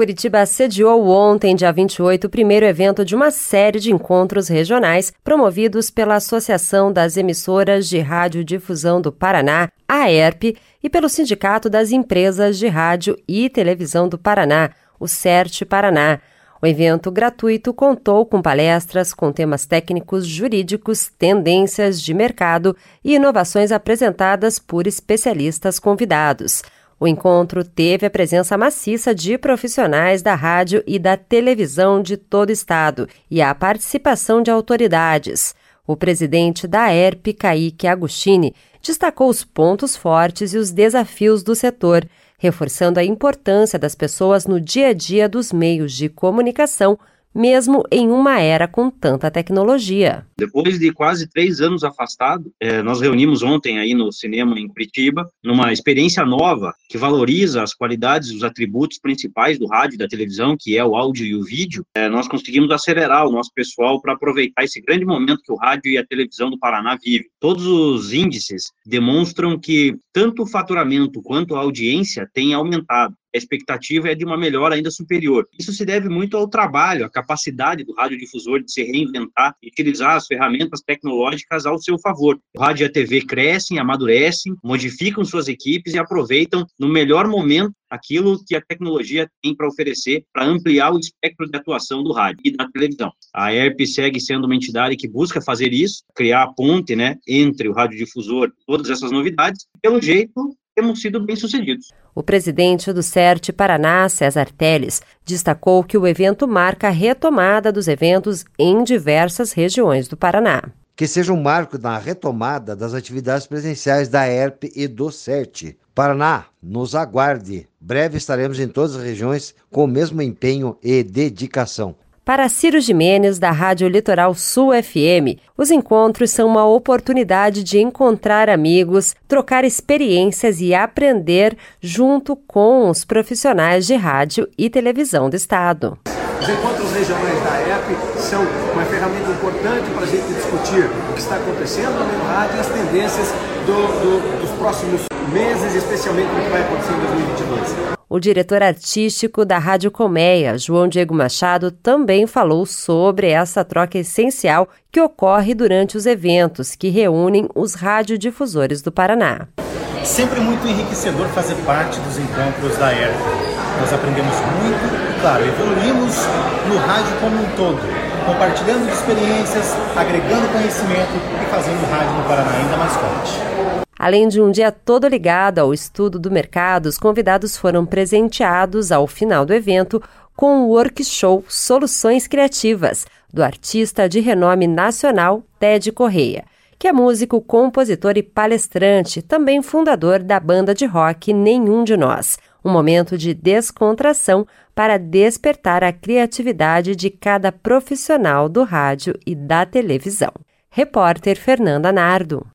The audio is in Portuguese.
Curitiba sediou ontem, dia 28, o primeiro evento de uma série de encontros regionais promovidos pela Associação das Emissoras de Radiodifusão do Paraná, a ERP, e pelo Sindicato das Empresas de Rádio e Televisão do Paraná, o CERT Paraná. O evento gratuito contou com palestras com temas técnicos, jurídicos, tendências de mercado e inovações apresentadas por especialistas convidados. O encontro teve a presença maciça de profissionais da rádio e da televisão de todo o estado e a participação de autoridades. O presidente da ERP, Kaique Agostini, destacou os pontos fortes e os desafios do setor, reforçando a importância das pessoas no dia a dia dos meios de comunicação mesmo em uma era com tanta tecnologia. Depois de quase três anos afastado, é, nós reunimos ontem aí no cinema em Curitiba, numa experiência nova que valoriza as qualidades os atributos principais do rádio e da televisão, que é o áudio e o vídeo. É, nós conseguimos acelerar o nosso pessoal para aproveitar esse grande momento que o rádio e a televisão do Paraná vivem. Todos os índices demonstram que tanto o faturamento quanto a audiência têm aumentado a expectativa é de uma melhora ainda superior. Isso se deve muito ao trabalho, à capacidade do radiodifusor de se reinventar e utilizar as ferramentas tecnológicas ao seu favor. O rádio e a TV crescem, amadurecem, modificam suas equipes e aproveitam no melhor momento aquilo que a tecnologia tem para oferecer para ampliar o espectro de atuação do rádio e da televisão. A ERP segue sendo uma entidade que busca fazer isso, criar a ponte né, entre o radiodifusor e todas essas novidades. Pelo jeito, temos sido bem-sucedidos. O presidente do CERT Paraná, César Teles, destacou que o evento marca a retomada dos eventos em diversas regiões do Paraná. Que seja um marco na retomada das atividades presenciais da ERP e do CERT. Paraná, nos aguarde. Breve estaremos em todas as regiões com o mesmo empenho e dedicação. Para Ciro Jimenez, da Rádio Litoral Sul FM, os encontros são uma oportunidade de encontrar amigos, trocar experiências e aprender junto com os profissionais de rádio e televisão do Estado. Os encontros regionais da EP são uma ferramenta importante para a gente discutir o que está acontecendo no rádio e as tendências do, do, dos próximos meses, especialmente o que vai acontecer em 2022. O diretor artístico da Rádio Colmeia, João Diego Machado, também falou sobre essa troca essencial que ocorre durante os eventos que reúnem os radiodifusores do Paraná. Sempre muito enriquecedor fazer parte dos encontros da ERP. Nós aprendemos muito e, claro, evoluímos no rádio como um todo, compartilhando experiências, agregando conhecimento e fazendo o rádio no Paraná ainda mais forte. Além de um dia todo ligado ao estudo do mercado, os convidados foram presenteados ao final do evento com o workshop Soluções Criativas, do artista de renome nacional Ted Correia, que é músico, compositor e palestrante, também fundador da banda de rock Nenhum de Nós. Um momento de descontração para despertar a criatividade de cada profissional do rádio e da televisão. Repórter Fernanda Nardo.